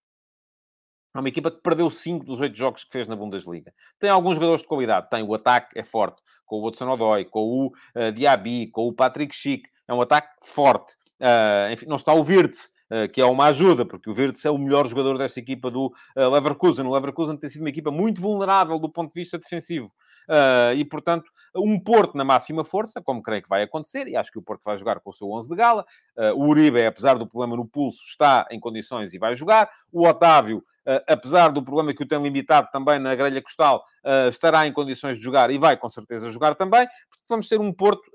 É uma equipa que perdeu 5 dos 8 jogos que fez na Bundesliga. Tem alguns jogadores de qualidade. Tem o ataque, é forte. Com o Hudson Odoi, com o uh, Diaby, com o Patrick Schick. É um ataque forte. Uh, enfim, não está o Wirtz, uh, que é uma ajuda, porque o Wirtz é o melhor jogador desta equipa do uh, Leverkusen. O Leverkusen tem sido uma equipa muito vulnerável do ponto de vista defensivo. e, portanto, um Porto na máxima força, como creio que vai acontecer, e acho que o Porto vai jogar com o seu 11 de gala. o Uribe, apesar do problema no pulso, está em condições e vai jogar. O Otávio Uh, apesar do problema que o tem limitado também na grelha costal, uh, estará em condições de jogar e vai com certeza jogar também. Vamos ter um Porto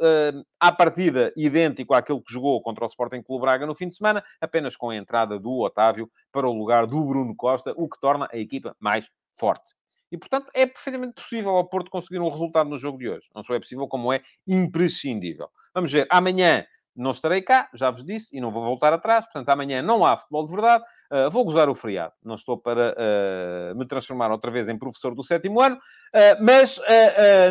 à partida idêntico àquele que jogou contra o Sporting Clube Braga no fim de semana, apenas com a entrada do Otávio para o lugar do Bruno Costa, o que torna a equipa mais forte. E, portanto, é perfeitamente possível ao Porto conseguir um resultado no jogo de hoje. Não só é possível, como é imprescindível. Vamos ver, amanhã não estarei cá, já vos disse, e não vou voltar atrás. Portanto, amanhã não há futebol de verdade. Uh, vou gozar o feriado. Não estou para uh, me transformar outra vez em professor do sétimo ano. Uh, mas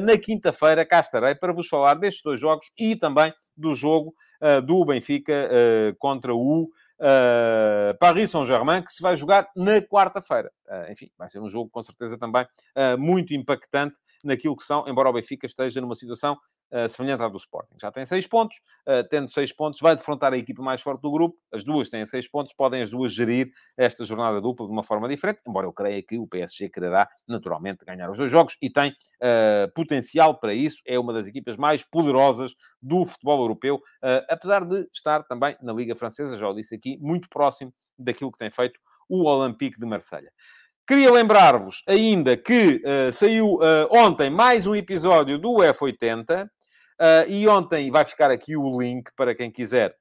na quinta-feira cá estarei para vos falar destes dois jogos e também do jogo do Benfica contra o Paris Saint-Germain, que se vai jogar na quarta-feira. enfim, vai ser um jogo com certeza também muito impactante naquilo que são, embora o Benfica esteja numa situação uh, semelhante à do Sporting. Já tem seis pontos, uh, tendo seis pontos, vai defrontar a equipa mais forte do grupo. As duas têm seis pontos, podem as duas gerir esta jornada dupla de uma forma diferente, embora eu creia que o PSG quererá naturalmente ganhar os dois jogos e tem uh, potencial para isso. É uma das equipas mais poderosas do futebol europeu, apesar de estar também na Liga Francesa, já o disse aqui, muito próximo daquilo que tem feito o Olympique de Marselha. Queria lembrar-vos ainda que uh, saiu uh, ontem mais um episódio do F80 uh, e ontem vai ficar aqui o link para quem quiser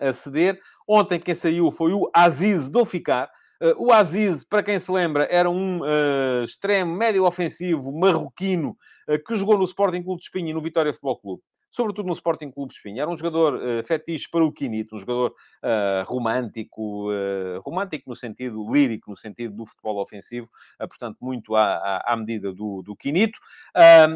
aceder. Ontem quem saiu foi o Aziz do Ficar. o Aziz, para quem se lembra, era um extremo médio ofensivo marroquino que jogou no Sporting Clube de Espinha e no Vitória Futebol Clube sobretudo no Sporting Clube de Espinha. Era um jogador uh, fetiche para o Quinito, um jogador uh, romântico, uh, romântico no sentido lírico, no sentido do futebol ofensivo, uh, portanto, muito à, à, à, medida do, do Quinito.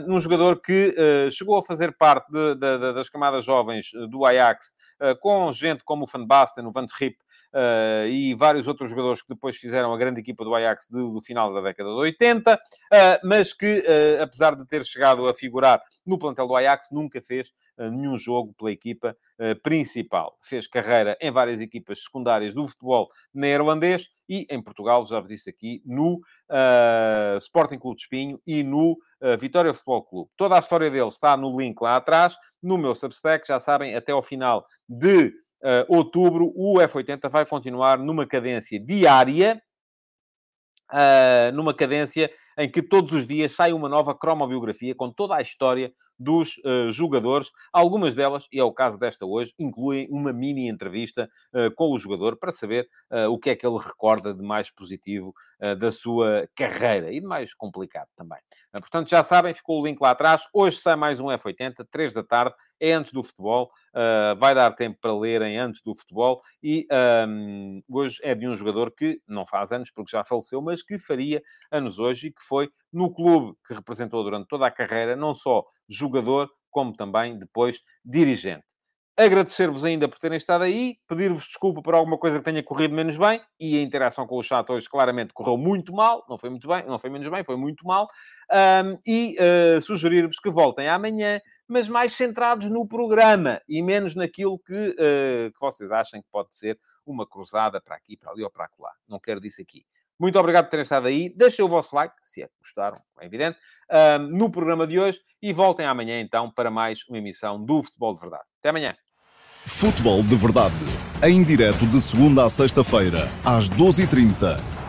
um jogador que chegou a fazer parte de, de, de, das camadas jovens do Ajax, com gente como o Van Basten, o Van Rip, uh, e vários outros jogadores que depois fizeram a grande equipa do Ajax do, do final da década de 80, uh, eh, mas que, uh, apesar de ter chegado a figurar no plantel do Ajax, nunca fez nenhum jogo pela equipa principal. Fez carreira em várias equipas secundárias do futebol neerlandês e em Portugal, já vos disse aqui, no Sporting Clube de Espinho e no Vitória Futebol Clube. Toda a história dele está no link lá atrás, no meu Substack, já sabem, até ao final de uh, outubro, o F80 vai continuar numa cadência diária, uh, numa cadência em que todos os dias sai uma nova cromobiografia com toda a história dos uh, jogadores. Algumas delas, e é o caso desta hoje, incluem uma mini entrevista uh, com o jogador para saber uh, o que é que ele recorda de mais positivo da sua carreira e de mais complicado também. portanto, já sabem, ficou o link lá atrás. Hoje sai mais um F80, 3 da tarde, é antes do futebol. vai dar tempo para lerem antes do futebol. E um, hoje é de um jogador que não faz anos, porque já faleceu, mas que faria anos hoje e que foi no clube que representou durante toda a carreira, não só jogador, como também depois dirigente. Agradecer-vos ainda por terem estado aí, pedir-vos desculpa por alguma coisa que tenha corrido menos bem, e a interação com o chat hoje claramente correu muito mal, não foi muito bem, não foi menos bem, foi muito mal, um, e uh, sugerir-vos que voltem amanhã, mas mais centrados no programa e menos naquilo que, uh, que vocês acham que pode ser uma cruzada para aqui, para ali ou para lá. Não quero disso aqui. Muito obrigado por terem estado aí. Deixem o vosso like, se é que gostaram, é evidente, no programa de hoje e voltem amanhã então para mais uma emissão do Futebol de Verdade. Até amanhã. Futebol de Verdade, em direto de segunda a sexta-feira, às 12h30